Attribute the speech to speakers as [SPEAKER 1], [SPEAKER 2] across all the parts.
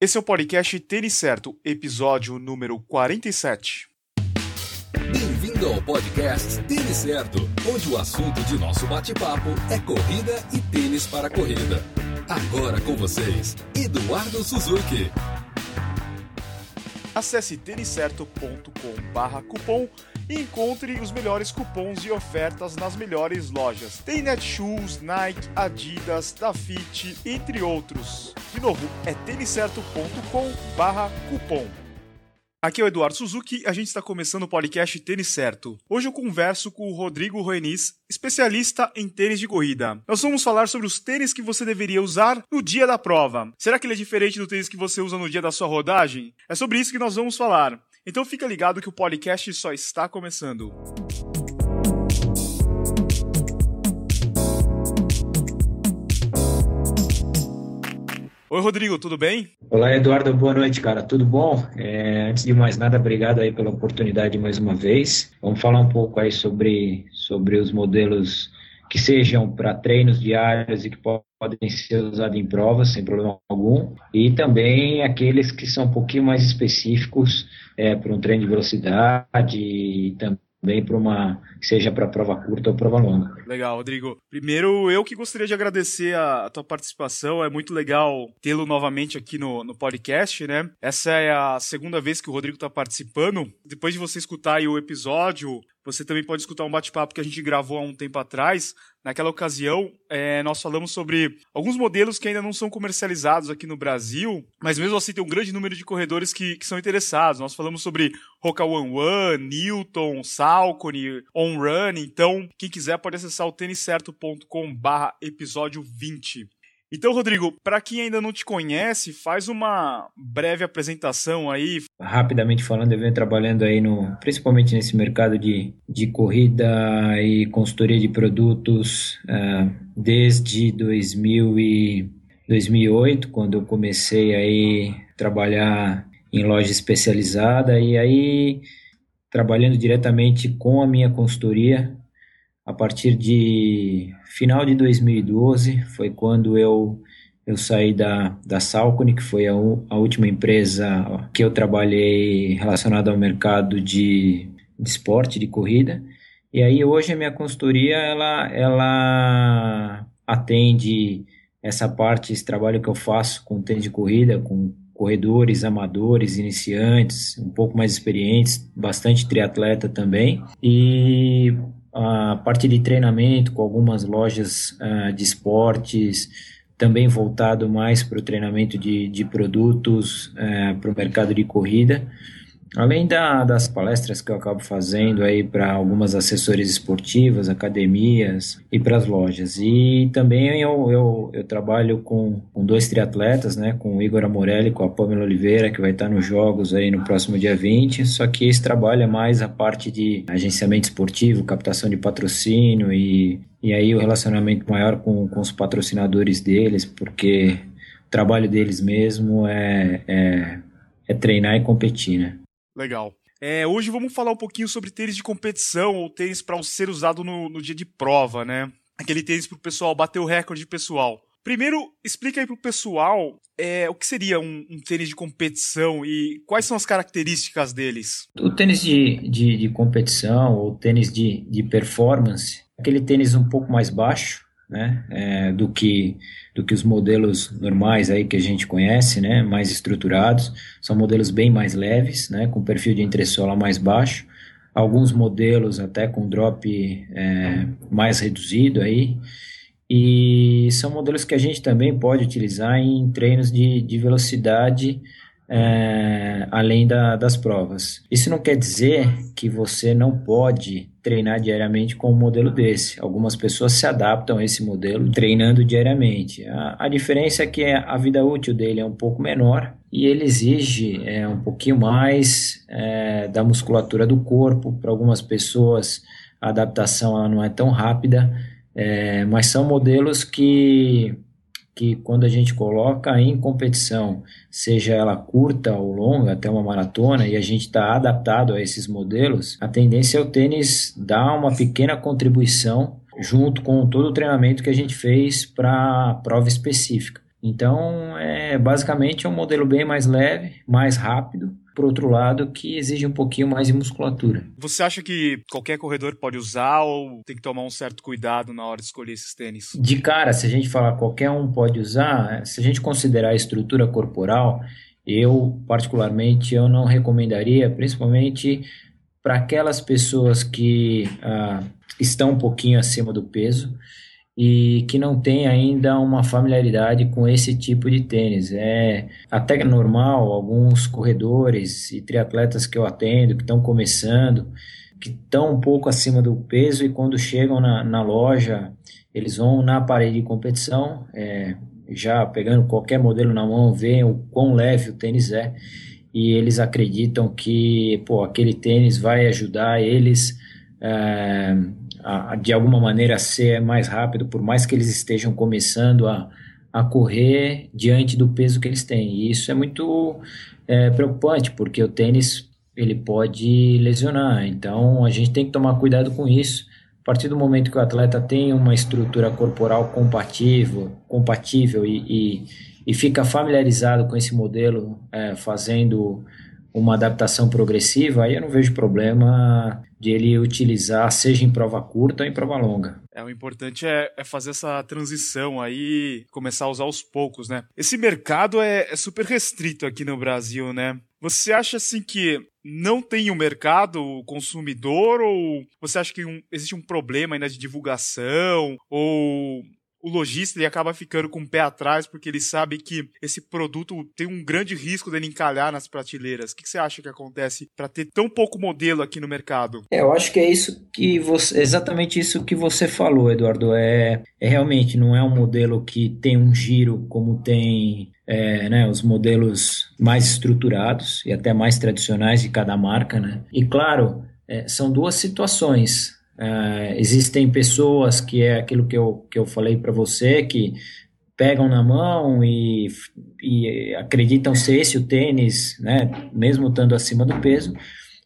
[SPEAKER 1] Esse é o podcast Tênis Certo, episódio número 47.
[SPEAKER 2] Bem-vindo ao podcast Tênis Certo, onde o assunto de nosso bate-papo é corrida e tênis para corrida. Agora com vocês, Eduardo Suzuki.
[SPEAKER 1] Acesse têniscerto.com/cupom e encontre os melhores cupons e ofertas nas melhores lojas. Tem Netshoes, Nike, Adidas, Dafit, entre outros. De novo, é têniscerto.com/cupom. Aqui é o Eduardo Suzuki a gente está começando o podcast Tênis Certo. Hoje eu converso com o Rodrigo Roenis, especialista em tênis de corrida. Nós vamos falar sobre os tênis que você deveria usar no dia da prova. Será que ele é diferente do tênis que você usa no dia da sua rodagem? É sobre isso que nós vamos falar. Então fica ligado que o podcast só está começando. Oi, Rodrigo, tudo bem?
[SPEAKER 3] Olá, Eduardo, boa noite, cara. Tudo bom? É, antes de mais nada, obrigado aí pela oportunidade mais uma vez. Vamos falar um pouco aí sobre, sobre os modelos que sejam para treinos diários e que podem ser usados em provas, sem problema algum, e também aqueles que são um pouquinho mais específicos é, para um treino de velocidade e também para uma seja para prova curta ou prova longa.
[SPEAKER 1] Legal, Rodrigo. Primeiro, eu que gostaria de agradecer a, a tua participação. É muito legal tê-lo novamente aqui no, no podcast, né? Essa é a segunda vez que o Rodrigo está participando. Depois de você escutar o episódio, você também pode escutar um bate-papo que a gente gravou há um tempo atrás. Naquela ocasião, é, nós falamos sobre alguns modelos que ainda não são comercializados aqui no Brasil, mas mesmo assim tem um grande número de corredores que, que são interessados. Nós falamos sobre Roca One One, Newton, Salcone, On Run. Então, quem quiser pode acessar o têniscerto.com/barra episódio 20. Então, Rodrigo, para quem ainda não te conhece, faz uma breve apresentação aí.
[SPEAKER 3] Rapidamente falando, eu venho trabalhando aí no, principalmente nesse mercado de, de corrida e consultoria de produtos uh, desde 2000 e 2008, quando eu comecei aí trabalhar em loja especializada e aí trabalhando diretamente com a minha consultoria a partir de final de 2012 foi quando eu eu saí da, da Salcone, que foi a, a última empresa que eu trabalhei relacionada ao mercado de, de esporte, de corrida. E aí hoje a minha consultoria, ela, ela atende essa parte, esse trabalho que eu faço com tênis de corrida, com corredores, amadores, iniciantes, um pouco mais experientes, bastante triatleta também. E a parte de treinamento com algumas lojas uh, de esportes, também voltado mais para o treinamento de, de produtos uh, para o mercado de corrida. Além da, das palestras que eu acabo fazendo aí para algumas assessorias esportivas, academias e para as lojas. E também eu, eu, eu trabalho com, com dois triatletas, né, com o Igor Amorelli e com a Pamela Oliveira, que vai estar nos Jogos aí no próximo dia 20. Só que esse trabalho é mais a parte de agenciamento esportivo, captação de patrocínio e, e aí o relacionamento maior com, com os patrocinadores deles, porque o trabalho deles mesmo é, é, é treinar e competir, né?
[SPEAKER 1] Legal. É, hoje vamos falar um pouquinho sobre tênis de competição ou tênis para ser usado no, no, dia de prova, né? Aquele tênis para o pessoal bater o recorde pessoal. Primeiro, explica aí para o pessoal é, o que seria um, um, tênis de competição e quais são as características deles.
[SPEAKER 3] O tênis de, de, de competição ou tênis de, de performance, aquele tênis um pouco mais baixo, né, é, do que do que os modelos normais aí que a gente conhece, né, mais estruturados, são modelos bem mais leves, né, com perfil de entressola mais baixo, alguns modelos até com drop é, mais reduzido aí, e são modelos que a gente também pode utilizar em treinos de, de velocidade é, além da, das provas. Isso não quer dizer que você não pode treinar diariamente com um modelo desse. Algumas pessoas se adaptam a esse modelo treinando diariamente. A, a diferença é que a vida útil dele é um pouco menor e ele exige é, um pouquinho mais é, da musculatura do corpo. Para algumas pessoas, a adaptação ela não é tão rápida, é, mas são modelos que que quando a gente coloca em competição, seja ela curta ou longa, até uma maratona, e a gente está adaptado a esses modelos, a tendência é o tênis dar uma pequena contribuição junto com todo o treinamento que a gente fez para a prova específica. Então, é basicamente é um modelo bem mais leve, mais rápido, por outro lado, que exige um pouquinho mais de musculatura.
[SPEAKER 1] Você acha que qualquer corredor pode usar ou tem que tomar um certo cuidado na hora de escolher esses tênis?
[SPEAKER 3] De cara, se a gente falar qualquer um pode usar, se a gente considerar a estrutura corporal, eu particularmente eu não recomendaria, principalmente para aquelas pessoas que ah, estão um pouquinho acima do peso e que não tem ainda uma familiaridade com esse tipo de tênis. É até normal, alguns corredores e triatletas que eu atendo, que estão começando, que estão um pouco acima do peso e quando chegam na, na loja, eles vão na parede de competição, é, já pegando qualquer modelo na mão, veem o quão leve o tênis é e eles acreditam que pô, aquele tênis vai ajudar eles é, a, a, de alguma maneira ser mais rápido, por mais que eles estejam começando a, a correr diante do peso que eles têm. E isso é muito é, preocupante, porque o tênis ele pode lesionar. Então a gente tem que tomar cuidado com isso. A partir do momento que o atleta tem uma estrutura corporal compatível, compatível e, e, e fica familiarizado com esse modelo, é, fazendo uma adaptação progressiva, aí eu não vejo problema de ele utilizar, seja em prova curta ou em prova longa.
[SPEAKER 1] É, o importante é, é fazer essa transição aí, começar a usar aos poucos, né? Esse mercado é, é super restrito aqui no Brasil, né? Você acha assim que não tem o um mercado o consumidor ou você acha que um, existe um problema ainda de divulgação ou o lojista ele acaba ficando com o pé atrás porque ele sabe que esse produto tem um grande risco dele encalhar nas prateleiras. O que você acha que acontece para ter tão pouco modelo aqui no mercado?
[SPEAKER 3] É, eu acho que é isso que você, exatamente isso que você falou, Eduardo. É, é realmente não é um modelo que tem um giro como tem é, né, os modelos mais estruturados e até mais tradicionais de cada marca, né? E claro, é, são duas situações. Uh, existem pessoas que é aquilo que eu, que eu falei para você, que pegam na mão e, e acreditam ser esse o tênis, né, mesmo estando acima do peso.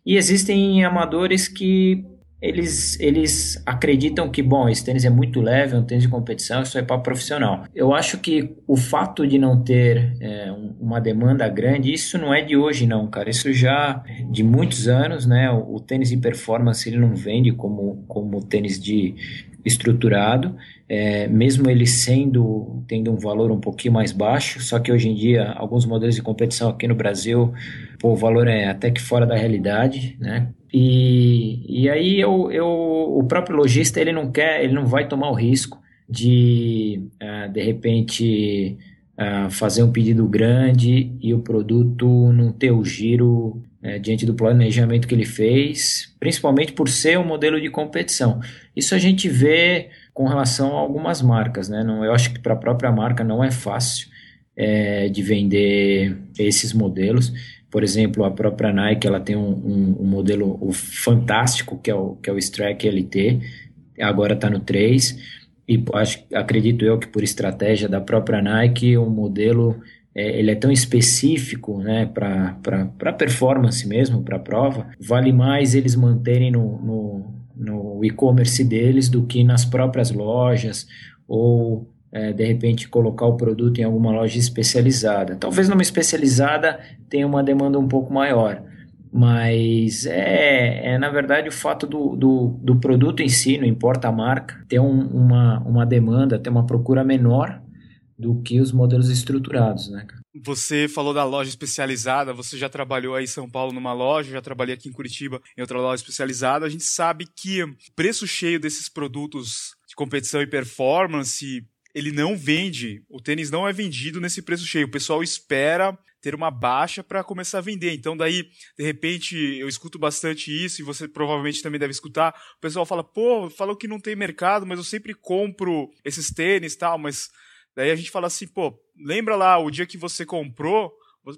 [SPEAKER 3] E existem amadores que eles, eles acreditam que, bom, esse tênis é muito leve, é um tênis de competição, isso é para profissional. Eu acho que o fato de não ter é, uma demanda grande, isso não é de hoje não, cara, isso já de muitos anos, né, o, o tênis de performance ele não vende como, como tênis de estruturado, é, mesmo ele sendo tendo um valor um pouquinho mais baixo, só que hoje em dia alguns modelos de competição aqui no Brasil, pô, o valor é até que fora da realidade, né? E, e aí eu, eu, o próprio lojista ele não quer, ele não vai tomar o risco de uh, de repente uh, fazer um pedido grande e o produto não ter o giro uh, diante do planejamento que ele fez, principalmente por ser um modelo de competição. Isso a gente vê com relação a algumas marcas, né? Não, eu acho que para a própria marca não é fácil é, de vender esses modelos. Por exemplo, a própria Nike ela tem um, um, um modelo fantástico que é o, que é o Strike LT, agora está no 3, e acho, acredito eu que por estratégia da própria Nike, o modelo é, ele é tão específico né, para performance mesmo, para prova, vale mais eles manterem no, no, no e-commerce deles do que nas próprias lojas ou é, de repente colocar o produto em alguma loja especializada. Talvez numa especializada tenha uma demanda um pouco maior, mas é, é na verdade o fato do, do, do, produto em si, não importa a marca, ter um, uma, uma demanda, ter uma procura menor do que os modelos estruturados, né?
[SPEAKER 1] Você falou da loja especializada, você já trabalhou aí em São Paulo numa loja, já trabalhei aqui em Curitiba em outra loja especializada. A gente sabe que o preço cheio desses produtos de competição e performance ele não vende, o tênis não é vendido nesse preço cheio. O pessoal espera ter uma baixa para começar a vender. Então, daí, de repente, eu escuto bastante isso e você provavelmente também deve escutar. O pessoal fala, pô, falou que não tem mercado, mas eu sempre compro esses tênis tal. Mas daí a gente fala assim, pô, lembra lá o dia que você comprou?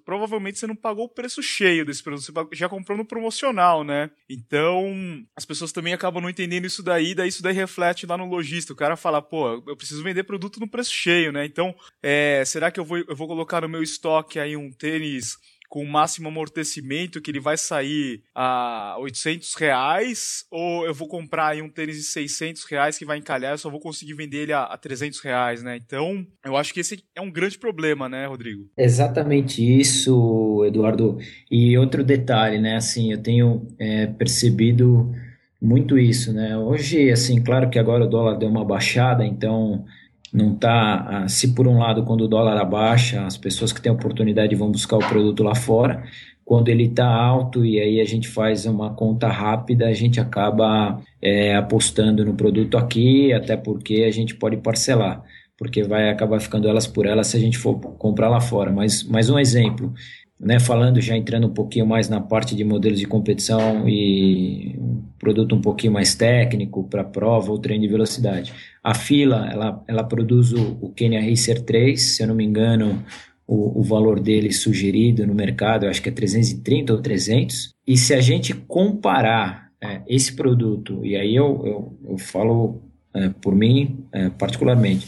[SPEAKER 1] Provavelmente você não pagou o preço cheio desse produto, você já comprou no promocional, né? Então, as pessoas também acabam não entendendo isso daí, daí isso daí reflete lá no lojista. O cara fala, pô, eu preciso vender produto no preço cheio, né? Então, é, será que eu vou, eu vou colocar no meu estoque aí um tênis com o máximo amortecimento que ele vai sair a 800 reais ou eu vou comprar aí um tênis de 600 reais que vai encalhar, eu só vou conseguir vender ele a, a 300 reais, né? Então, eu acho que esse é um grande problema, né, Rodrigo?
[SPEAKER 3] Exatamente isso, Eduardo. E outro detalhe, né? Assim, eu tenho é, percebido muito isso, né? Hoje, assim, claro que agora o dólar deu uma baixada, então não tá, ah, se por um lado quando o dólar abaixa, as pessoas que têm oportunidade vão buscar o produto lá fora, quando ele está alto e aí a gente faz uma conta rápida, a gente acaba é, apostando no produto aqui, até porque a gente pode parcelar, porque vai acabar ficando elas por elas se a gente for comprar lá fora. Mas, mais um exemplo, né, falando já entrando um pouquinho mais na parte de modelos de competição e produto um pouquinho mais técnico para prova ou treino de velocidade. A fila, ela, ela produz o, o Kenya Racer 3, se eu não me engano, o, o valor dele sugerido no mercado, eu acho que é 330 ou 300. E se a gente comparar é, esse produto, e aí eu, eu, eu falo é, por mim é, particularmente,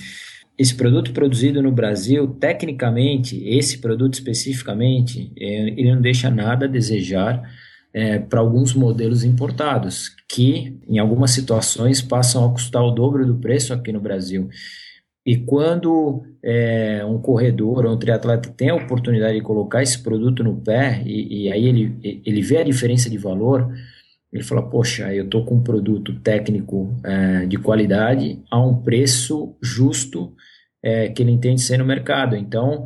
[SPEAKER 3] esse produto produzido no Brasil, tecnicamente, esse produto especificamente, é, ele não deixa nada a desejar é, para alguns modelos importados, que em algumas situações passam a custar o dobro do preço aqui no Brasil. E quando é, um corredor ou um triatleta tem a oportunidade de colocar esse produto no pé e, e aí ele, ele vê a diferença de valor, ele fala, poxa, eu estou com um produto técnico é, de qualidade a um preço justo é, que ele entende ser no mercado. Então,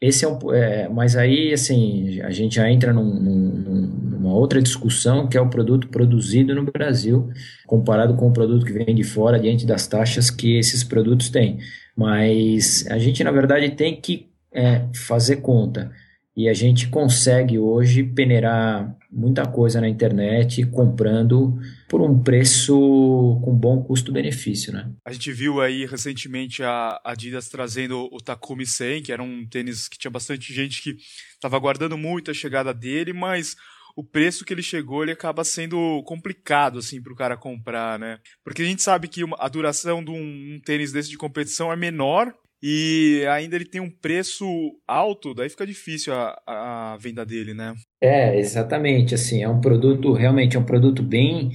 [SPEAKER 3] esse é um... É, mas aí, assim, a gente já entra num, num, numa outra discussão, que é o produto produzido no Brasil, comparado com o produto que vem de fora, diante das taxas que esses produtos têm. Mas a gente, na verdade, tem que é, fazer conta. E a gente consegue hoje peneirar muita coisa na internet comprando por um preço com bom custo-benefício, né?
[SPEAKER 1] A gente viu aí recentemente a Adidas trazendo o Takumi 100, que era um tênis que tinha bastante gente que estava aguardando muito a chegada dele, mas o preço que ele chegou ele acaba sendo complicado assim para o cara comprar, né? Porque a gente sabe que a duração de um, um tênis desse de competição é menor e ainda ele tem um preço alto, daí fica difícil a, a venda dele, né?
[SPEAKER 3] É, exatamente, assim, é um produto, realmente é um produto bem,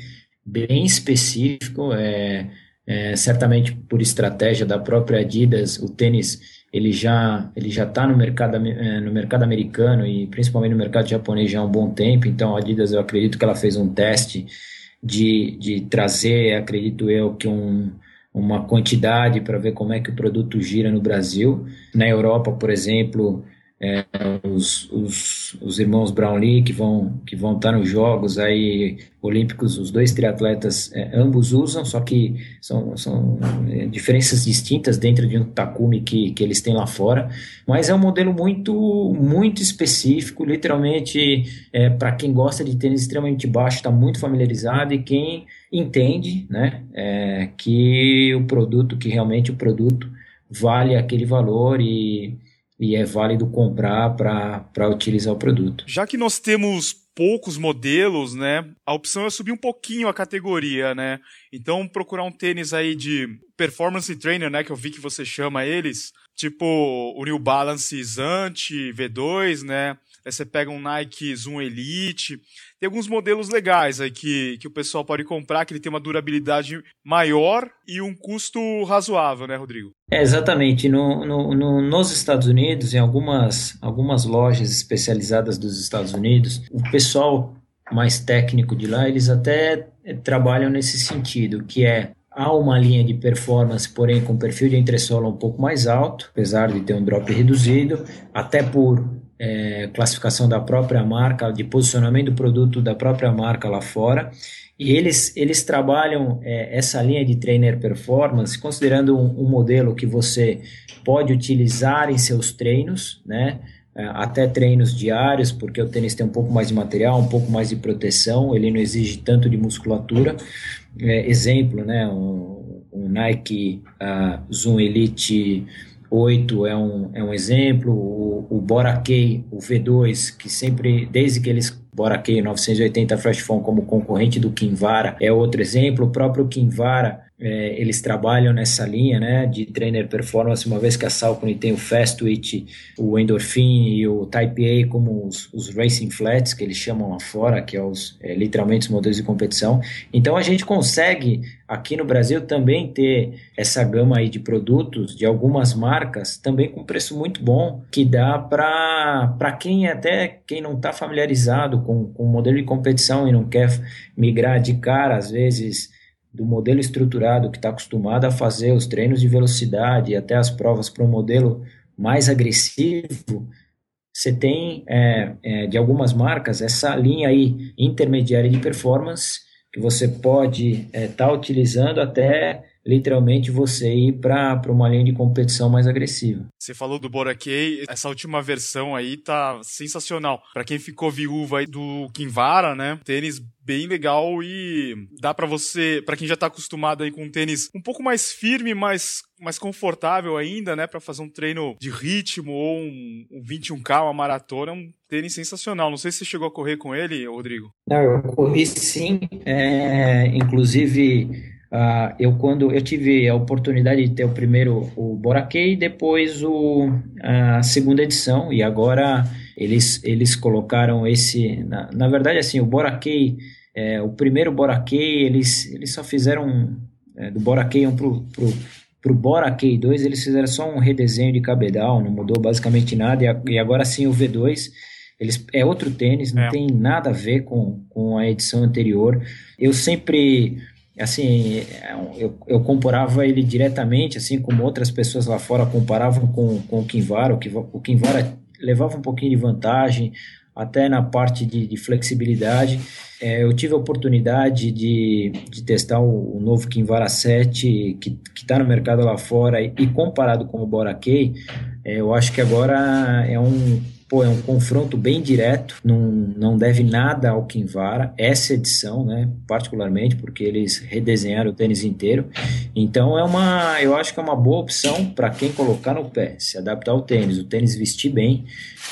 [SPEAKER 3] bem específico, é, é certamente por estratégia da própria Adidas, o tênis ele já ele já está no mercado é, no mercado americano e principalmente no mercado japonês já há um bom tempo, então a Adidas eu acredito que ela fez um teste de, de trazer, acredito eu, que um uma quantidade para ver como é que o produto gira no Brasil. Na Europa, por exemplo, é, os, os, os, irmãos Brownlee que vão que vão estar nos Jogos aí Olímpicos, os dois triatletas é, ambos usam, só que são, são é, diferenças distintas dentro de um Takumi que, que eles têm lá fora, mas é um modelo muito muito específico, literalmente é, para quem gosta de tênis extremamente baixo está muito familiarizado e quem entende, né, é, que o produto que realmente o produto vale aquele valor e e é válido comprar para utilizar o produto.
[SPEAKER 1] Já que nós temos poucos modelos, né? A opção é subir um pouquinho a categoria, né? Então procurar um tênis aí de performance trainer, né, que eu vi que você chama eles, tipo o New Balance Zante V2, né? Aí você pega um Nike Zoom Elite. Tem alguns modelos legais aí que, que o pessoal pode comprar, que ele tem uma durabilidade maior e um custo razoável, né, Rodrigo?
[SPEAKER 3] É, exatamente. No, no, no, nos Estados Unidos, em algumas, algumas lojas especializadas dos Estados Unidos, o pessoal mais técnico de lá, eles até trabalham nesse sentido, que é há uma linha de performance, porém com perfil de entressola um pouco mais alto, apesar de ter um drop reduzido, até por é, classificação da própria marca, de posicionamento do produto da própria marca lá fora. E eles, eles trabalham é, essa linha de trainer performance considerando um, um, modelo que você pode utilizar em seus treinos, né? É, até treinos diários, porque o tênis tem um pouco mais de material, um pouco mais de proteção, ele não exige tanto de musculatura. É, exemplo, né? Um, um Nike uh, Zoom Elite 8 é um, é um exemplo, o, o Boracay, o V2, que sempre, desde que eles Boracay 980 Fresh Phone como concorrente do Kinvara, é outro exemplo, o próprio Kinvara é, eles trabalham nessa linha né, de trainer performance, uma vez que a Salcone tem o Fast Twitch, o Endorphin e o Type A como os, os Racing Flats, que eles chamam lá fora, que é, os, é, literalmente os modelos de competição. Então a gente consegue aqui no Brasil também ter essa gama aí de produtos de algumas marcas, também com preço muito bom, que dá para quem até quem não está familiarizado com, com o modelo de competição e não quer migrar de cara, às vezes do modelo estruturado que está acostumado a fazer os treinos de velocidade e até as provas para um modelo mais agressivo, você tem é, é, de algumas marcas essa linha aí intermediária de performance que você pode estar é, tá utilizando até literalmente você ir para uma linha de competição mais agressiva.
[SPEAKER 1] Você falou do Boracay, essa última versão aí tá sensacional. Para quem ficou viúva aí do Kinvara, né? Tênis bem legal e dá para você, para quem já tá acostumado aí com um tênis um pouco mais firme, mais mais confortável ainda, né, para fazer um treino de ritmo ou um, um 21K, uma maratona, é um tênis sensacional. Não sei se você chegou a correr com ele, Rodrigo.
[SPEAKER 3] Não, eu corri sim, é, inclusive Uh, eu quando eu tive a oportunidade de ter o primeiro o Boracay, depois o, a segunda edição e agora eles eles colocaram esse na, na verdade assim o Boracay é, o primeiro Boracay eles eles só fizeram é, do Boracay 1 pro, pro pro Boracay 2 eles fizeram só um redesenho de cabedal não mudou basicamente nada e, a, e agora sim o V2 eles, é outro tênis, não é. tem nada a ver com, com a edição anterior. Eu sempre assim, eu, eu comparava ele diretamente, assim como outras pessoas lá fora comparavam com, com o Kinvara, o, o Kinvara levava um pouquinho de vantagem, até na parte de, de flexibilidade. É, eu tive a oportunidade de, de testar o, o novo Kinvara 7, que está no mercado lá fora, e, e comparado com o Boracay, é, eu acho que agora é um pô, é um confronto bem direto, não, não deve nada ao Kinvara, essa edição, né, particularmente, porque eles redesenharam o tênis inteiro. Então é uma, eu acho que é uma boa opção para quem colocar no pé, se adaptar ao tênis, o tênis vestir bem.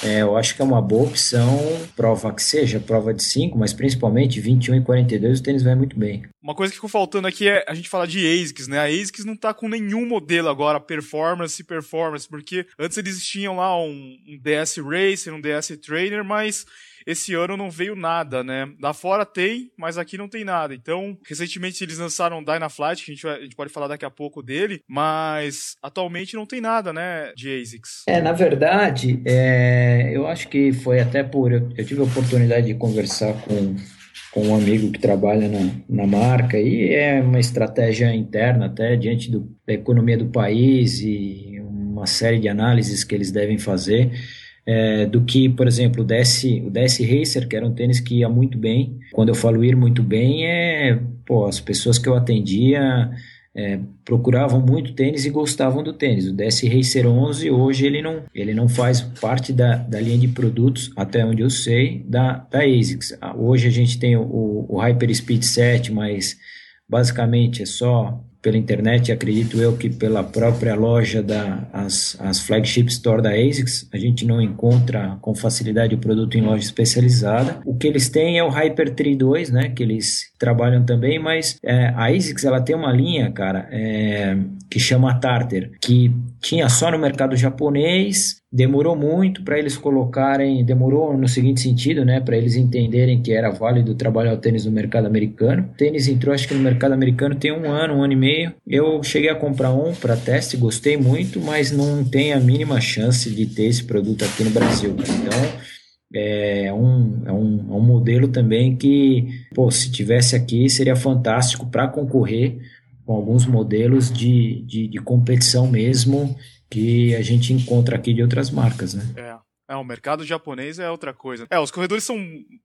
[SPEAKER 3] É, eu acho que é uma boa opção, prova que seja, prova de 5, mas principalmente 21 e 42, o tênis vai muito bem.
[SPEAKER 1] Uma coisa que ficou faltando aqui é a gente falar de ASICS, né? A ASICS não tá com nenhum modelo agora, performance e performance, porque antes eles tinham lá um, um DS Racer, um DS Trainer, mas esse ano não veio nada, né? Lá fora tem, mas aqui não tem nada. Então, recentemente eles lançaram Dynaflight, que a gente, a gente pode falar daqui a pouco dele, mas atualmente não tem nada, né, de ASICS.
[SPEAKER 3] É, na verdade, é, eu acho que foi até por. Eu, eu tive a oportunidade de conversar com com um amigo que trabalha na, na marca e é uma estratégia interna até diante do, da economia do país e uma série de análises que eles devem fazer é, do que, por exemplo, o DS, o DS Racer, que era um tênis que ia muito bem. Quando eu falo ir muito bem, é pô, as pessoas que eu atendia é, procuravam muito tênis e gostavam do tênis. O DS Racer 11 hoje ele não, ele não faz parte da, da linha de produtos, até onde eu sei, da, da ASICS. Ah, hoje a gente tem o, o Hyper Speed 7, mas basicamente é só pela internet, acredito eu que pela própria loja da as, as flagship store da ASICS, a gente não encontra com facilidade o produto em loja especializada. O que eles têm é o Hyper 32, né, que eles trabalham também, mas é, a ASICS ela tem uma linha, cara, é, que chama Tartar, que tinha só no mercado japonês, demorou muito para eles colocarem, demorou no seguinte sentido, né, para eles entenderem que era válido trabalhar o tênis no mercado americano. O tênis entrou, acho que no mercado americano tem um ano, um ano e meio. Eu cheguei a comprar um para teste, gostei muito, mas não tem a mínima chance de ter esse produto aqui no Brasil. Então, é um, é um, é um modelo também que, pô, se tivesse aqui seria fantástico para concorrer com alguns modelos de, de, de, competição mesmo que a gente encontra aqui de outras marcas, né?
[SPEAKER 1] É. É, o mercado japonês é outra coisa. É, os corredores são,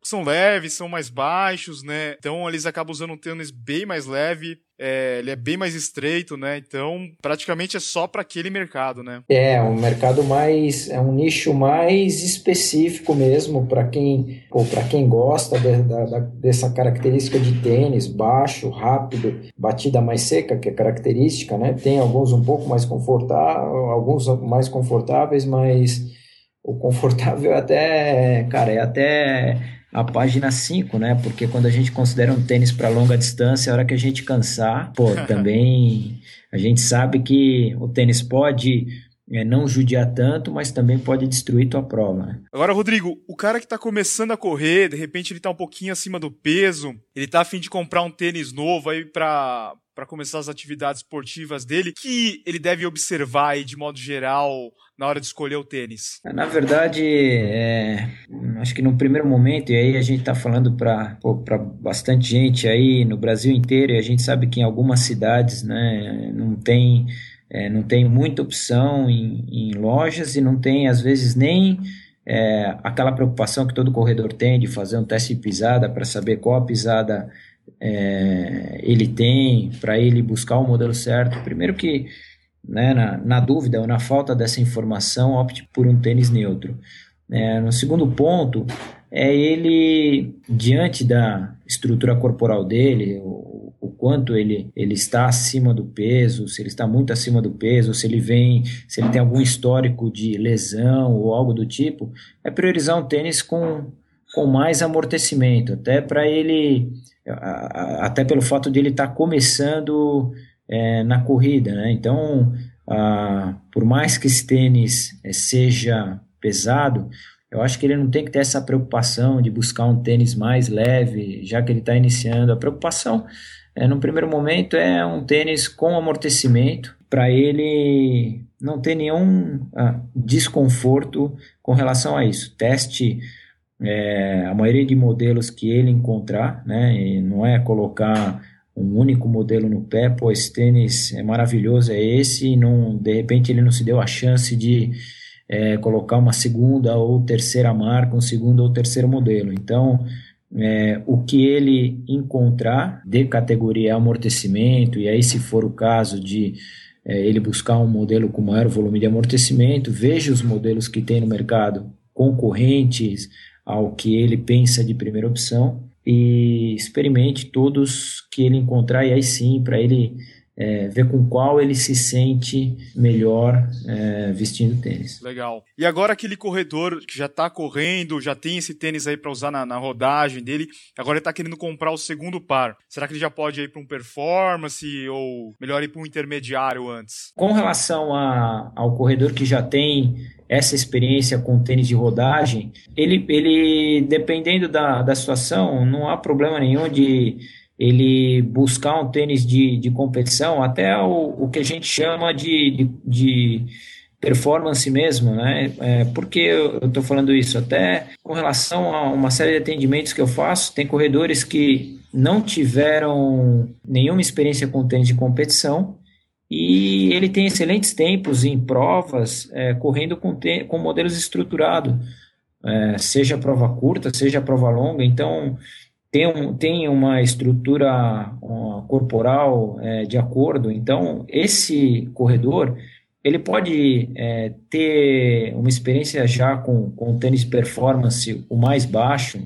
[SPEAKER 1] são leves, são mais baixos, né? Então eles acabam usando um tênis bem mais leve. É, ele é bem mais estreito, né? Então, praticamente é só para aquele mercado, né?
[SPEAKER 3] É, um mercado mais. É um nicho mais específico mesmo para quem, para quem gosta de, da, dessa característica de tênis baixo, rápido, batida mais seca, que é característica, né? Tem alguns um pouco mais confortáveis, alguns mais confortáveis, mas o confortável é até, cara, é até a página 5, né? Porque quando a gente considera um tênis para longa distância, a hora que a gente cansar, pô, também a gente sabe que o tênis pode é, não judiar tanto, mas também pode destruir tua prova. Né?
[SPEAKER 1] Agora, Rodrigo, o cara que está começando a correr, de repente ele está um pouquinho acima do peso, ele está afim de comprar um tênis novo aí para para começar as atividades esportivas dele, que ele deve observar aí de modo geral na hora de escolher o tênis?
[SPEAKER 3] Na verdade, é, acho que no primeiro momento, e aí a gente está falando para bastante gente aí no Brasil inteiro, e a gente sabe que em algumas cidades né, não tem é, não tem muita opção em, em, lojas e não tem, às vezes, nem é, aquela preocupação que todo corredor tem de fazer um teste de pisada para saber qual a pisada é, ele tem, para ele buscar o modelo certo. Primeiro que, né, na, na, dúvida ou na falta dessa informação, opte por um tênis neutro. É, no segundo ponto, é ele, diante da estrutura corporal dele, o, o, quanto ele, ele está acima do peso, se ele está muito acima do peso, se ele vem, se ele tem algum histórico de lesão ou algo do tipo, é priorizar um tênis com, com mais amortecimento, até para ele, até pelo fato de ele estar tá começando é, na corrida, né? Então, por mais que esse tênis é, seja pesado, eu acho que ele não tem que ter essa preocupação de buscar um tênis mais leve, já que ele está iniciando. A preocupação, é, no primeiro momento, é um tênis com amortecimento, para ele não ter nenhum ah, desconforto com relação a isso. Teste é, a maioria de modelos que ele encontrar, né? E não é colocar um único modelo no pé, pô, esse tênis é maravilhoso, é esse, e não, de repente ele não se deu a chance de é, colocar uma segunda ou terceira marca, um segundo ou terceiro modelo. Então, é, o que ele encontrar de categoria amortecimento, e aí, se for o caso de é, ele buscar um modelo com maior volume de amortecimento, veja os modelos que tem no mercado concorrentes ao que ele pensa de primeira opção e experimente todos que ele encontrar, e aí sim, para ele é, ver com qual ele se sente melhor é, vestindo tênis.
[SPEAKER 1] Legal. E agora aquele corredor que já está correndo, já tem esse tênis aí para usar na, na, rodagem dele, agora ele está querendo comprar o segundo par. Será que ele já pode ir para um performance ou melhor ir para um intermediário antes?
[SPEAKER 3] Com relação a, ao corredor que já tem essa experiência com tênis de rodagem, ele, ele dependendo da, da situação, não há problema nenhum de ele buscar um tênis de, de competição, até o, o que a gente chama de, de, de performance mesmo, né? É, por que eu estou falando isso? Até com relação a uma série de atendimentos que eu faço, tem corredores que não tiveram nenhuma experiência com tênis de competição e ele tem excelentes tempos em provas é, correndo com, com modelos estruturados, é, seja prova curta, seja prova longa. Então, tem, um, tem uma estrutura corporal é, de acordo, então esse corredor ele pode é, ter uma experiência já com, com tênis performance o mais baixo,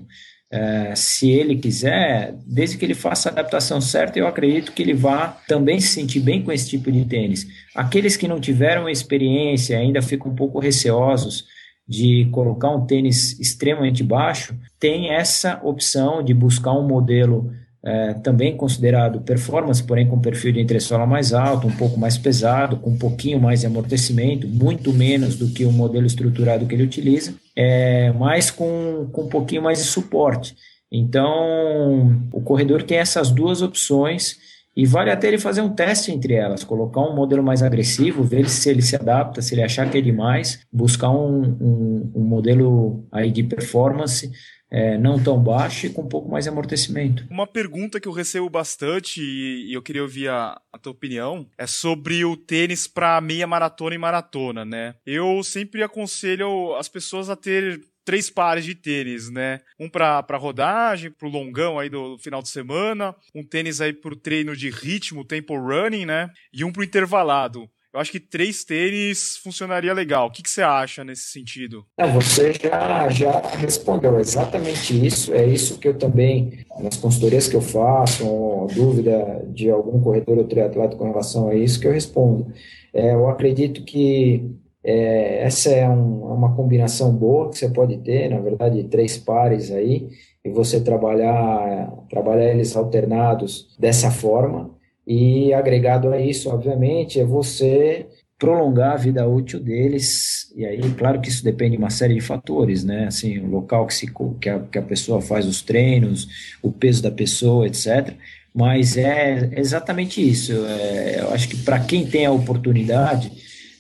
[SPEAKER 3] é, se ele quiser, desde que ele faça a adaptação certa, eu acredito que ele vá também se sentir bem com esse tipo de tênis. Aqueles que não tiveram experiência ainda ficam um pouco receosos de colocar um tênis extremamente baixo, tem essa opção de buscar um modelo é, também considerado performance, porém com perfil de entressola mais alto, um pouco mais pesado, com um pouquinho mais de amortecimento, muito menos do que o modelo estruturado que ele utiliza, é, mas com, com um pouquinho mais de suporte. Então, o corredor tem essas duas opções e vale até ele fazer um teste entre elas, colocar um modelo mais agressivo, ver se ele se adapta, se ele achar que é demais, buscar um, um, um modelo aí de performance é, não tão baixo e com um pouco mais de amortecimento.
[SPEAKER 1] Uma pergunta que eu recebo bastante e eu queria ouvir a, a tua opinião é sobre o tênis para meia maratona e maratona, né? Eu sempre aconselho as pessoas a ter três pares de tênis, né? Um para rodagem, pro longão aí do final de semana, um tênis aí pro treino de ritmo, tempo running, né? E um pro intervalado. Eu acho que três tênis funcionaria legal. O que, que você acha nesse sentido?
[SPEAKER 3] Não, você já, já respondeu exatamente isso. É isso que eu também, nas consultorias que eu faço, dúvida de algum corretor ou triatleta com relação a isso, que eu respondo. É, eu acredito que É, essa é um, uma combinação boa que você pode ter, na verdade, três pares aí, e você trabalhar, trabalhar eles alternados dessa forma. E agregado a isso, obviamente, é você prolongar a vida útil deles, e aí, claro que isso depende de uma série de fatores, né, assim, o local que, se, que, a, que a pessoa faz os treinos, o peso da pessoa, etc., mas é exatamente isso, é, eu acho que para quem tem a oportunidade,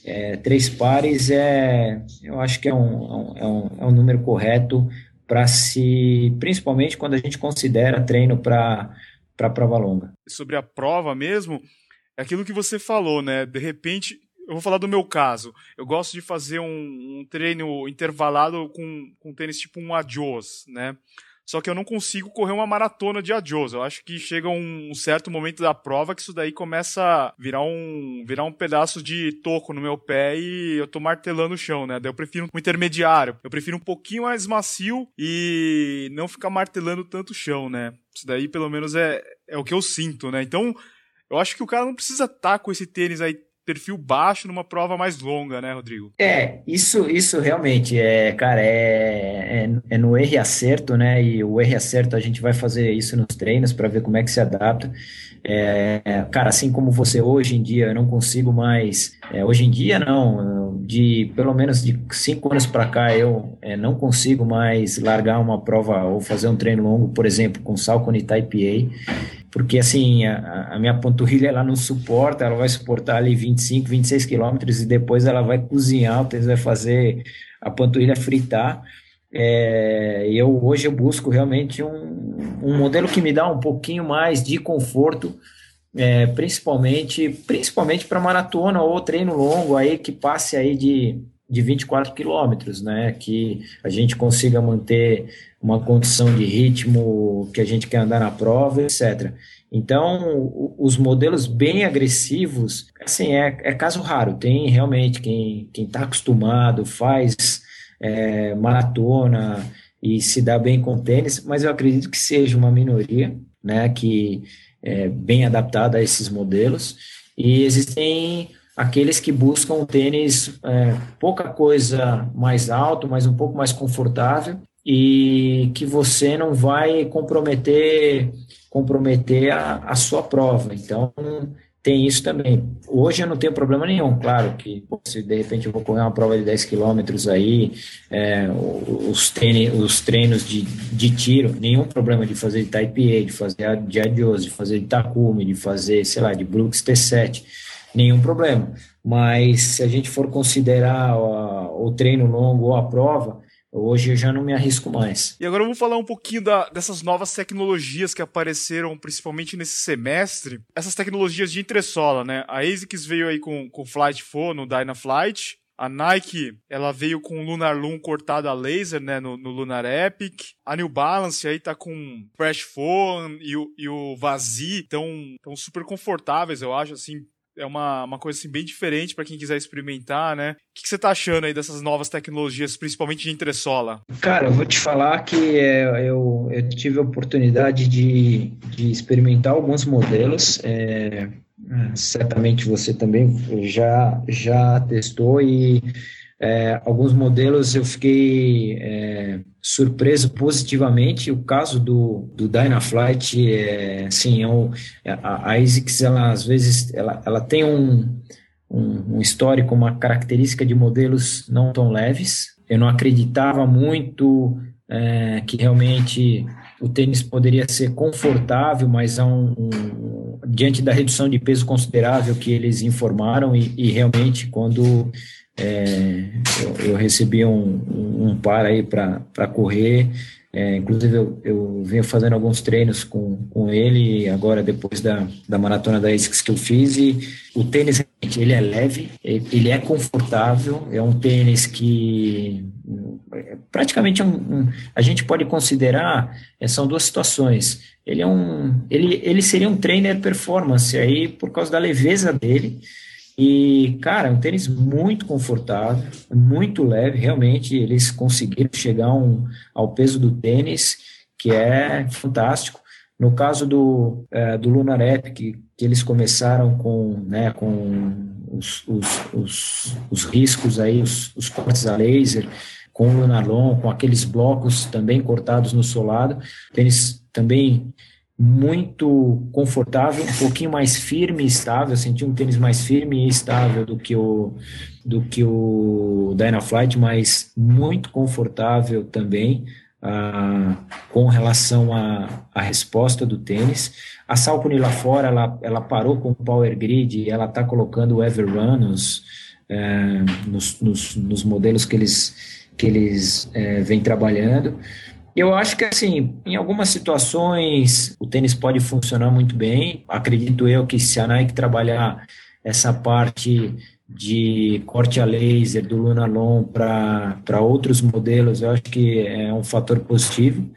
[SPEAKER 3] é, três pares é, eu acho que é um, é um, é um número correto para se, principalmente quando a gente considera treino para para prova longa.
[SPEAKER 1] Sobre a prova mesmo, é aquilo que você falou, né? De repente, eu vou falar do meu caso. Eu gosto de fazer um, um treino intervalado com, com tênis tipo um Adios, né? Só que eu não consigo correr uma maratona de Adios. Eu acho que chega um, certo momento da prova que isso daí começa a virar um, virar um pedaço de toco no meu pé e eu tô martelando o chão, né? Daí eu prefiro um intermediário. Eu prefiro um pouquinho mais macio e não ficar martelando tanto o chão, né? Isso daí, pelo menos, é, é o que eu sinto, né? Então, eu acho que o cara não precisa estar tá com esse tênis aí perfil baixo numa prova mais longa, né, Rodrigo?
[SPEAKER 3] É, isso, isso realmente é, cara, é, é, é no erro e acerto, né? E o erro e acerto a gente vai fazer isso nos treinos para ver como é que se adapta. É, cara, assim como você hoje em dia, eu não consigo mais. É, hoje em dia, não. De pelo menos de cinco anos para cá, eu é, não consigo mais largar uma prova ou fazer um treino longo, por exemplo, com Salcone Type A porque assim, a, a, minha panturrilha ela não suporta, ela vai suportar ali 25, 26 quilômetros e depois ela vai cozinhar, o tênis vai fazer a panturrilha fritar. É, eu hoje eu busco realmente um, um modelo que me dá um pouquinho mais de conforto, é, principalmente principalmente para maratona ou treino longo aí que passe aí de, de 24 quilômetros, né? Que a gente consiga manter uma condição de ritmo que a gente quer andar na prova, etc. Então, os modelos bem agressivos, assim, é, é caso raro. Tem realmente quem está acostumado, faz é, maratona e se dá bem com tênis, mas eu acredito que seja uma minoria, né, que é bem adaptada a esses modelos. E existem aqueles que buscam tênis é, pouca coisa mais alto, mas um pouco mais confortável e que você não vai comprometer comprometer a, a sua prova. Então, tem isso também. Hoje eu não tenho problema nenhum, claro que se de repente eu vou correr uma prova de 10 quilômetros aí, é, os, treinos, os treinos de, de tiro, nenhum problema de fazer de Type A, de fazer de Adios, de fazer de Takumi, de fazer, sei lá, de Brooks T7, nenhum problema. Mas se a gente for considerar o, o treino longo ou a prova, Hoje eu já não me arrisco mais.
[SPEAKER 1] E agora vamos falar um pouquinho da, dessas novas tecnologias que apareceram principalmente nesse semestre. Essas tecnologias de entressola, né? A ASICS veio aí com, o Flight no Dynaflight. A Nike, ela veio com o Lunar Loom cortado a laser, né, no, no, Lunar Epic. A New Balance aí tá com o Fresh Phone e o, e o Vazi, tão, tão super confortáveis, eu acho, assim, é uma, uma coisa assim, bem diferente para quem quiser experimentar, né? O que, que, você tá achando aí dessas novas tecnologias, principalmente de entressola?
[SPEAKER 3] Cara, eu vou te falar que é, eu, eu tive a oportunidade de, de experimentar alguns modelos. É, certamente você também já, já testou e é, alguns modelos eu fiquei é, surpreso positivamente. O caso do, do Dynaflight, é, assim, é um, a, a ASICS, ela, às vezes, ela, ela tem um, um, um histórico, uma característica de modelos não tão leves. Eu não acreditava muito é, que realmente o tênis poderia ser confortável, mas há um, um, diante da redução de peso considerável que eles informaram e, e realmente quando é, eu, eu, recebi um, um par aí para correr. É, inclusive, eu, eu venho fazendo alguns treinos com, com ele, agora depois da, da maratona da ASICS que eu fiz. E o tênis, ele é leve, ele é confortável, é um tênis que praticamente um, um, a gente pode considerar é, são duas situações ele é um ele, ele seria um trainer performance aí por causa da leveza dele e, cara, é um tênis muito confortável, muito leve, realmente eles conseguiram chegar um, ao peso do tênis, que é fantástico. No caso do, é, do Lunar Epic, que eles começaram com, né, com os, os, os, os riscos aí, os, os cortes a laser, com o Lunarlon, com aqueles blocos também cortados no solado, tênis também muito confortável, um pouquinho mais firme e estável, eu senti um tênis mais firme e estável do que o do que o Dynaflight, mas muito confortável também ah, com relação à, resposta do tênis. A Salcone lá fora, ela, ela parou com o Power Grid, ela está colocando o Everrun nos, eh, nos, nos, nos, modelos que eles, que eles eh, vêm trabalhando. Eu acho que, assim, em algumas situações o tênis pode funcionar muito bem. Acredito eu que se a Nike trabalhar essa parte de corte a laser do Lunarlon para outros modelos, eu acho que é um fator positivo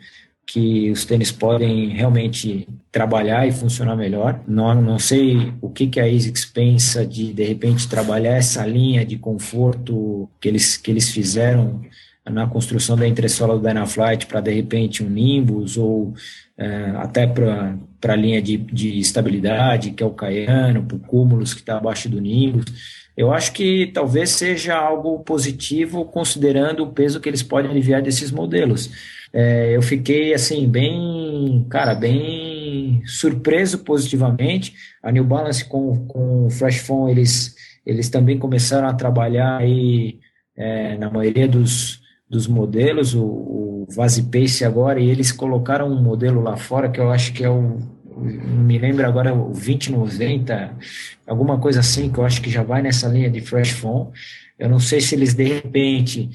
[SPEAKER 3] que os tênis podem realmente trabalhar e funcionar melhor. Não, não sei o que, que a ASICS pensa de, de repente, trabalhar essa linha de conforto que eles, que eles fizeram na construção da entressola do Dynaflight para, de repente, um Nimbus ou é, até para a linha de, de estabilidade, que é o Caiano, para o Cúmulos, que está abaixo do Nimbus. Eu acho que talvez seja algo positivo, considerando o peso que eles podem aliviar desses modelos. É, eu fiquei, assim, bem, cara, bem surpreso positivamente. A New Balance com, com o Fresh Phone, eles, eles também começaram a trabalhar aí, é, na maioria dos, dos modelos, o, o Vazipace agora, e eles colocaram um modelo lá fora que eu acho que é o, me lembro agora o 2090, alguma coisa assim, que eu acho que já vai nessa linha de Fresh Phone. Eu não sei se eles de repente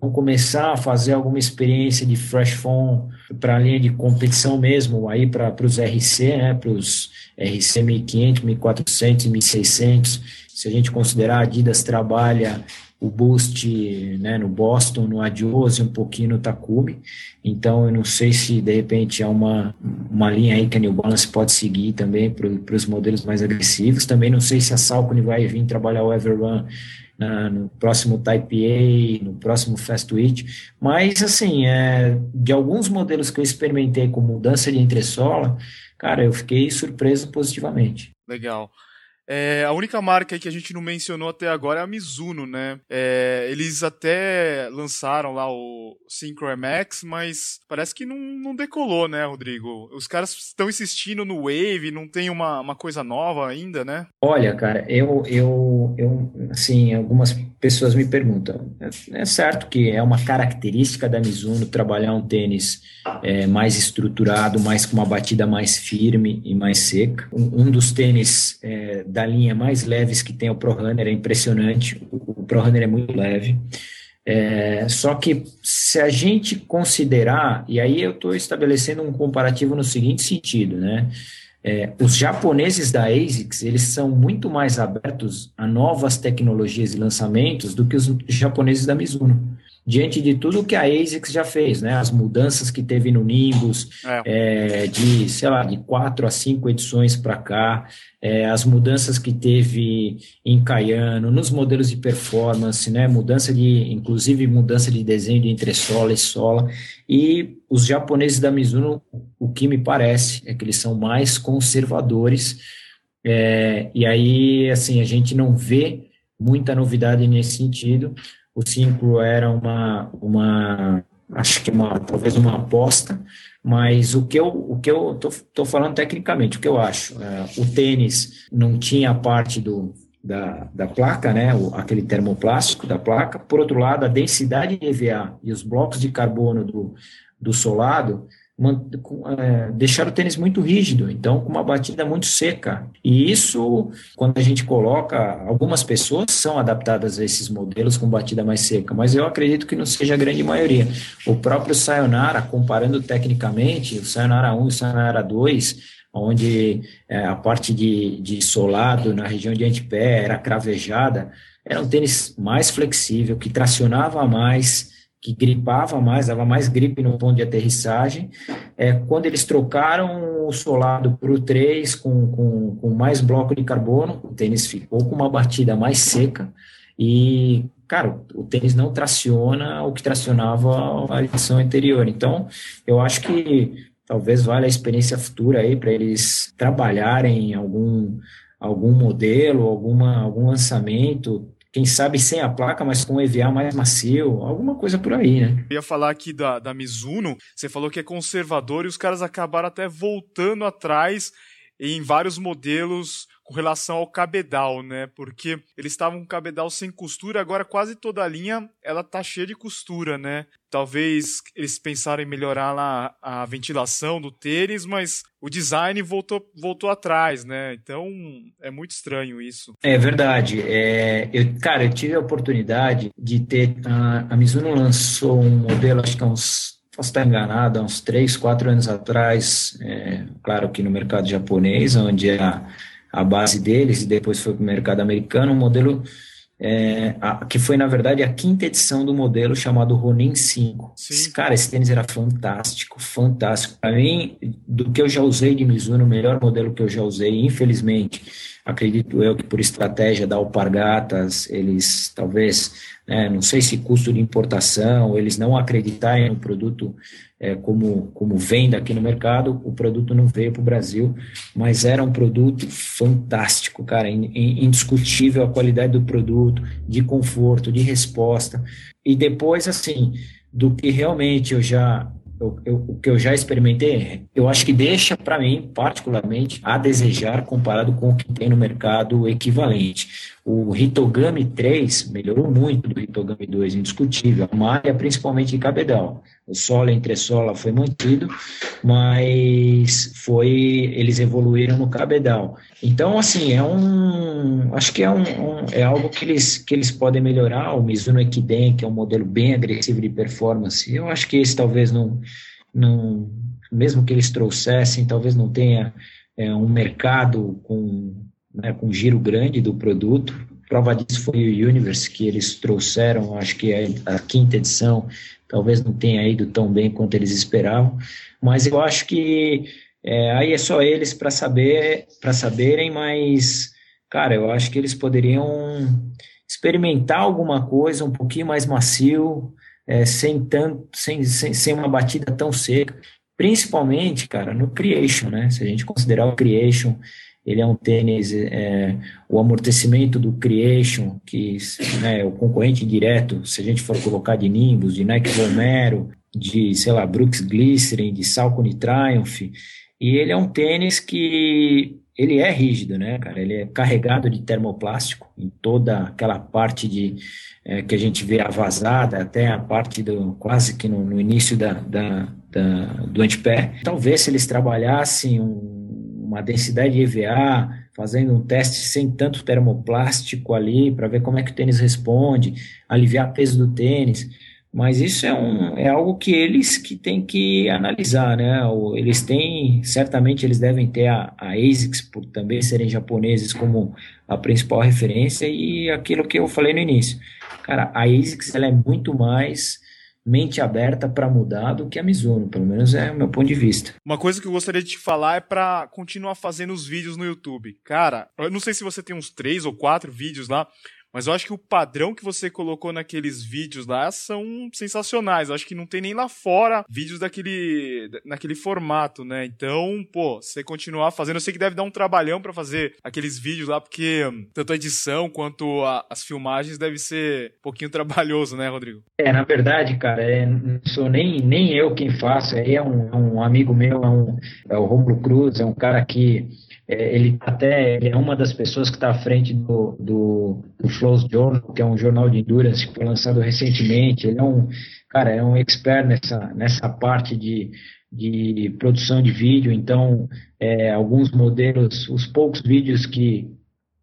[SPEAKER 3] vão começar a fazer alguma experiência de Fresh Phone para a linha de competição mesmo, aí para os RC, né, para os RC 1500, 1400 e 1600. Se a gente considerar a Adidas trabalha o boost né, no Boston, no Adios e um pouquinho no Takumi. Então, eu não sei se de repente é uma, uma linha aí que a New Balance pode seguir também para os modelos mais agressivos. Também não sei se a Salcone vai vir trabalhar o Everrun na, no próximo Type A, no próximo Fast Twitch. Mas, assim, é, de alguns modelos que eu experimentei com mudança de entressola, cara, eu fiquei surpreso positivamente.
[SPEAKER 1] Legal. É, a única marca que a gente não mencionou até agora é a Mizuno, né? É, eles até lançaram lá o Synchro MX, mas parece que não, não decolou, né, Rodrigo? Os caras estão insistindo no Wave, não tem uma, uma coisa nova ainda, né?
[SPEAKER 3] Olha, cara, eu, eu, eu, assim, algumas pessoas me perguntam. É, é certo que é uma característica da Mizuno trabalhar um tênis é, mais estruturado, mais com uma batida mais firme e mais seca. Um, um dos tênis é, da linha mais leves que tem o Pro Runner, é impressionante. O, o Pro Runner é muito leve. É, só que se a gente considerar, e aí eu estou estabelecendo um comparativo no seguinte sentido, né? É, os japoneses da ASICS, eles são muito mais abertos a novas tecnologias e lançamentos do que os japoneses da Mizuno diante de tudo que a ASICS já fez, né? As mudanças que teve no Nimbus, é. É, de, sei lá, de quatro a cinco edições para cá, é, as mudanças que teve em Cayano, nos modelos de performance, né? Mudança de, inclusive mudança de desenho de entre sola e sola. E os japoneses da Mizuno, o que me parece é que eles são mais conservadores. É, e aí, assim, a gente não vê muita novidade nesse sentido o 5 era uma, uma acho que uma, talvez uma aposta, mas o que eu o que eu tô, tô falando tecnicamente, o que eu acho, é, o tênis não tinha a parte do da, da placa, né, o, aquele termoplástico da placa. Por outro lado, a densidade de EVA e os blocos de carbono do, do solado é, deixar o tênis muito rígido, então com uma batida muito seca. E isso, quando a gente coloca, algumas pessoas são adaptadas a esses modelos com batida mais seca, mas eu acredito que não seja a grande maioria. O próprio Sayonara, comparando tecnicamente, o Sayonara 1 e o Sayonara 2, onde é, a parte de, de solado na região de antepé era cravejada, era um tênis mais flexível, que tracionava mais, que gripava mais, dava mais gripe no ponto de aterrissagem. É, quando eles trocaram o solado para o 3 com, com, com mais bloco de carbono, o tênis ficou com uma batida mais seca e, cara, o tênis não traciona o que tracionava a edição anterior. Então, eu acho que talvez valha a experiência futura aí para eles trabalharem em algum, algum modelo, alguma, algum lançamento, quem sabe sem a placa, mas com um EVA mais macio, alguma coisa por aí, né?
[SPEAKER 1] Eu ia falar aqui da, da Mizuno, você falou que é conservador e os caras acabaram até voltando atrás em vários modelos com relação ao cabedal, né? Porque eles estavam com cabedal sem costura, agora quase toda a linha ela tá cheia de costura, né? Talvez eles pensaram em melhorar lá a ventilação do tênis, mas o design voltou, voltou atrás, né? Então é muito estranho isso.
[SPEAKER 3] É verdade. É, eu, cara, eu tive a oportunidade de ter. A, a Mizuno lançou um modelo, acho que há uns posso estar enganado, há uns 3, 4 anos atrás, é, claro que no mercado japonês, onde a, a base deles, e depois foi para o mercado americano, um modelo é, a, que foi, na verdade, a quinta edição do modelo chamado Ronin 5. Sim. Cara, esse tênis era fantástico, fantástico. Para mim, do que eu já usei de Mizuno, o melhor modelo que eu já usei, infelizmente, acredito eu que por estratégia da Alpargatas, eles talvez, né, não sei se custo de importação, eles não acreditarem no produto é, como, como venda aqui no mercado, o produto não veio para o Brasil, mas era um produto fantástico, cara, indiscutível a qualidade do produto, de conforto, de resposta. E depois, assim, do que realmente eu já eu, eu, o que eu já experimentei, eu acho que deixa para mim, particularmente, a desejar comparado com o que tem no mercado equivalente. O Hitogami 3 melhorou muito do Hitogami 2, indiscutível. A malha, principalmente em cabedal. O solo entre sola foi mantido, mas foi eles evoluíram no cabedal. Então, assim, é um. Acho que é, um, um, é algo que eles, que eles podem melhorar. O Mizuno Equiden, que é um modelo bem agressivo de performance, eu acho que esse talvez não. não mesmo que eles trouxessem, talvez não tenha é, um mercado com né, com giro grande do produto. Prova disso foi o Universe, que eles trouxeram, acho que é a quinta edição, talvez não tenha ido tão bem quanto eles esperavam, mas eu acho que é, aí é só eles para saber, para saberem, mas cara, eu acho que eles poderiam experimentar alguma coisa um pouquinho mais macio, é, sem tanto, sem, sem, sem uma batida tão seca, principalmente, cara, no creation, né? Se a gente considerar o creation ele é um tênis, é, o amortecimento do Creation, que né, é o concorrente direto, se a gente for colocar de Nimbus, de Nike Romero, de, sei lá, Brooks Glycerin, de Salcone Triumph, e ele é um tênis que ele é rígido, né, cara? Ele é carregado de termoplástico em toda aquela parte de é, que a gente vê a vazada, até a parte do quase que no, no início da, da, da, do antepé. Talvez se eles trabalhassem um uma densidade de EVA, fazendo um teste sem tanto termoplástico ali, para ver como é que o tênis responde, aliviar o peso do tênis. Mas isso é, um, é algo que eles que têm que analisar, né? Eles têm, certamente eles devem ter a, a ASICS, por também serem japoneses, como a principal referência, e aquilo que eu falei no início. Cara, a ASICS ela é muito mais mente aberta para mudar do que a Mizuno, pelo menos é o meu ponto de vista.
[SPEAKER 1] Uma coisa que eu gostaria de te falar é para continuar fazendo os vídeos no YouTube. Cara, eu não sei se você tem uns três ou quatro vídeos lá, mas eu acho que o padrão que você colocou naqueles vídeos lá são sensacionais. Eu acho que não tem nem lá fora vídeos daquele, naquele formato, né? Então, pô, você continuar fazendo, eu sei que deve dar um trabalhão para fazer aqueles vídeos lá, porque tanto a edição quanto a, as filmagens deve ser um pouquinho trabalhoso, né, Rodrigo?
[SPEAKER 3] É, na verdade, cara, é, não sou nem, nem eu quem faço, aí é um, é um amigo meu, é, um, é o Romulo Cruz, é um cara que é, ele até ele é uma das pessoas que está à frente do, do, do Flows Journal, que é um jornal de endurance que foi lançado recentemente. Ele é um cara, é um expert nessa, nessa parte de, de produção de vídeo. Então, é, alguns modelos, os poucos vídeos que,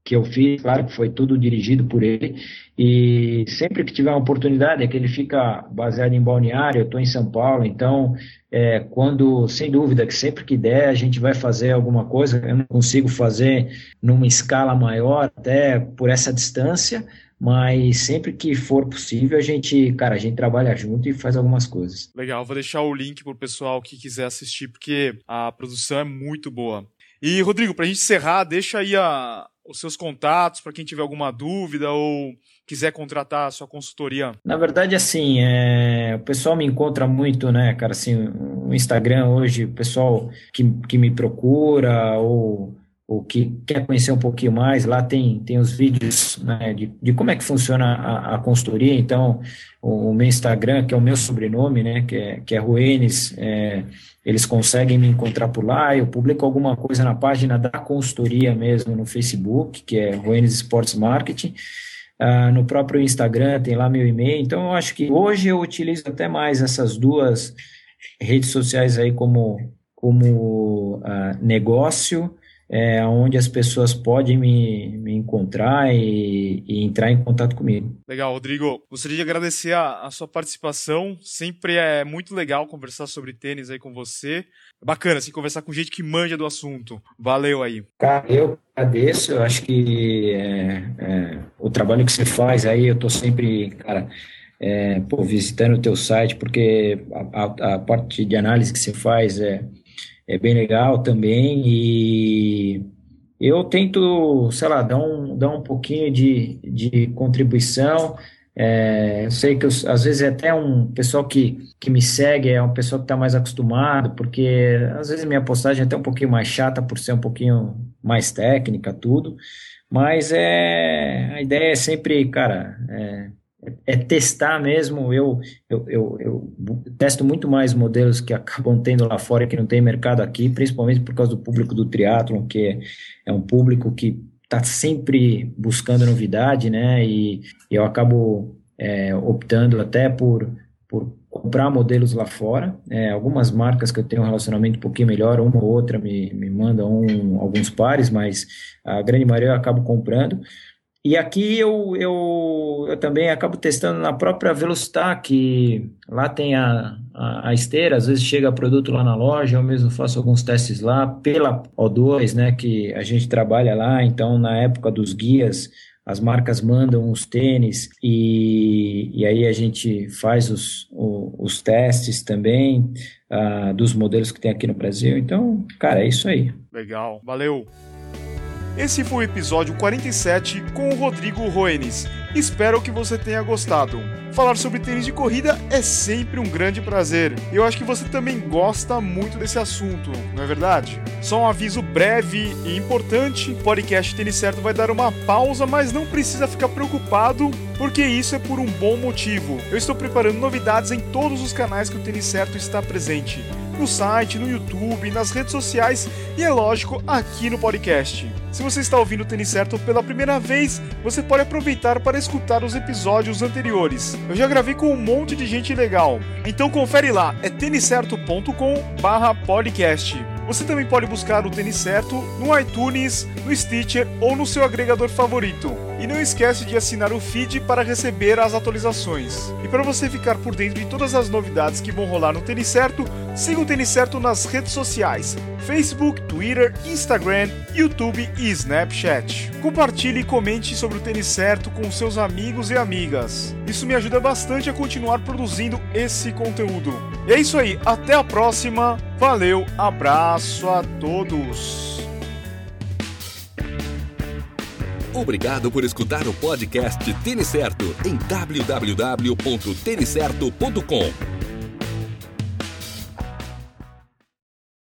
[SPEAKER 3] que eu fiz, claro que foi tudo dirigido por ele, e sempre que tiver uma oportunidade, é que ele fica baseado em Balneário, eu estou em São Paulo, então, é, quando, sem dúvida, que sempre que der, a gente vai fazer alguma coisa, eu não consigo fazer numa escala maior, até por essa distância, mas sempre que for possível, a gente, cara, a gente trabalha junto e faz algumas coisas.
[SPEAKER 1] Legal, vou deixar o link pro pessoal que quiser assistir, porque a produção é muito boa. E, Rodrigo, para a gente encerrar, deixa aí a, os seus contatos para quem tiver alguma dúvida ou quiser contratar a sua consultoria?
[SPEAKER 3] Na verdade, assim, é, o pessoal me encontra muito, né, cara, assim, no Instagram hoje, o pessoal que, que me procura ou ou que quer conhecer um pouquinho mais, lá tem, tem os vídeos né, de, de como é que funciona a, a consultoria. Então, o, o, meu Instagram, que é o meu sobrenome, né, que é, que é Ruenes, é, eles conseguem me encontrar por lá. Eu publico alguma coisa na página da consultoria mesmo no Facebook, que é Ruenes Sports Marketing. Ah, no próprio Instagram tem lá meu e-mail. Então, eu acho que hoje eu utilizo até mais essas duas redes sociais aí como, como ah, negócio é, onde as pessoas podem me, me encontrar e, e, entrar em contato comigo.
[SPEAKER 1] Legal, Rodrigo. Gostaria de agradecer a, a, sua participação. Sempre é muito legal conversar sobre tênis aí com você. É bacana, assim, conversar com gente que manja do assunto. Valeu aí.
[SPEAKER 3] Cara, eu agradeço. Eu acho que é, é, o trabalho que você faz aí, eu tô sempre, cara, é, pô, visitando o teu site, porque a, a, a parte de análise que você faz é é bem legal também e eu tento, sei lá, dar um, dar um pouquinho de, de contribuição. É, eu sei que eu, às vezes é até um pessoal que, que me segue, é um pessoal que está mais acostumado, porque às vezes minha postagem é até um pouquinho mais chata por ser um pouquinho mais técnica, tudo. Mas é, a ideia é sempre, cara, é, é testar mesmo. Eu, eu, eu, eu, testo muito mais modelos que acabam tendo lá fora que não tem mercado aqui, principalmente por causa do público do triatlon, que é, é um público que está sempre buscando novidade, né? E, e eu acabo é, optando até por, por comprar modelos lá fora. É, algumas marcas que eu tenho um relacionamento um pouquinho melhor, uma ou outra me, me mandam um, alguns pares, mas a grande maioria eu acabo comprando. E aqui eu, eu, eu também acabo testando na própria Velocitar, que lá tem a, a, a, esteira, às vezes chega produto lá na loja, eu mesmo faço alguns testes lá, pela O2, né, que a gente trabalha lá, então na época dos guias, as marcas mandam os tênis e, e aí a gente faz os, os, os testes também uh, dos modelos que tem aqui no Brasil. Então, cara, é isso aí.
[SPEAKER 1] Legal, valeu! Esse foi o episódio 47 com o Rodrigo Roenes. Espero que você tenha gostado. Falar sobre tênis de corrida é sempre um grande prazer. Eu acho que você também gosta muito desse assunto, não é verdade? Só um aviso breve e importante: o podcast Tênis Certo vai dar uma pausa, mas não precisa ficar preocupado, porque isso é por um bom motivo. Eu estou preparando novidades em todos os canais que o Tênis Certo está presente no site, no YouTube, nas redes sociais e, é lógico, aqui no podcast. Se você está ouvindo o Tênis Certo pela primeira vez, você pode aproveitar para escutar os episódios anteriores. Eu já gravei com um monte de gente legal. Então confere lá, é têniscerto.com/podcast. Você também pode buscar o Tênis Certo no iTunes, no Stitcher ou no seu agregador favorito. E não esquece de assinar o feed para receber as atualizações. E para você ficar por dentro de todas as novidades que vão rolar no Tênis Certo, siga o Tênis Certo nas redes sociais: Facebook, Twitter, Instagram, YouTube e Snapchat. Compartilhe e comente sobre o Tênis Certo com seus amigos e amigas. Isso me ajuda bastante a continuar produzindo esse conteúdo. E é isso aí, até a próxima. Valeu, abraço a todos.
[SPEAKER 2] Obrigado por escutar o podcast Tênis Certo em www.tenicerto.com.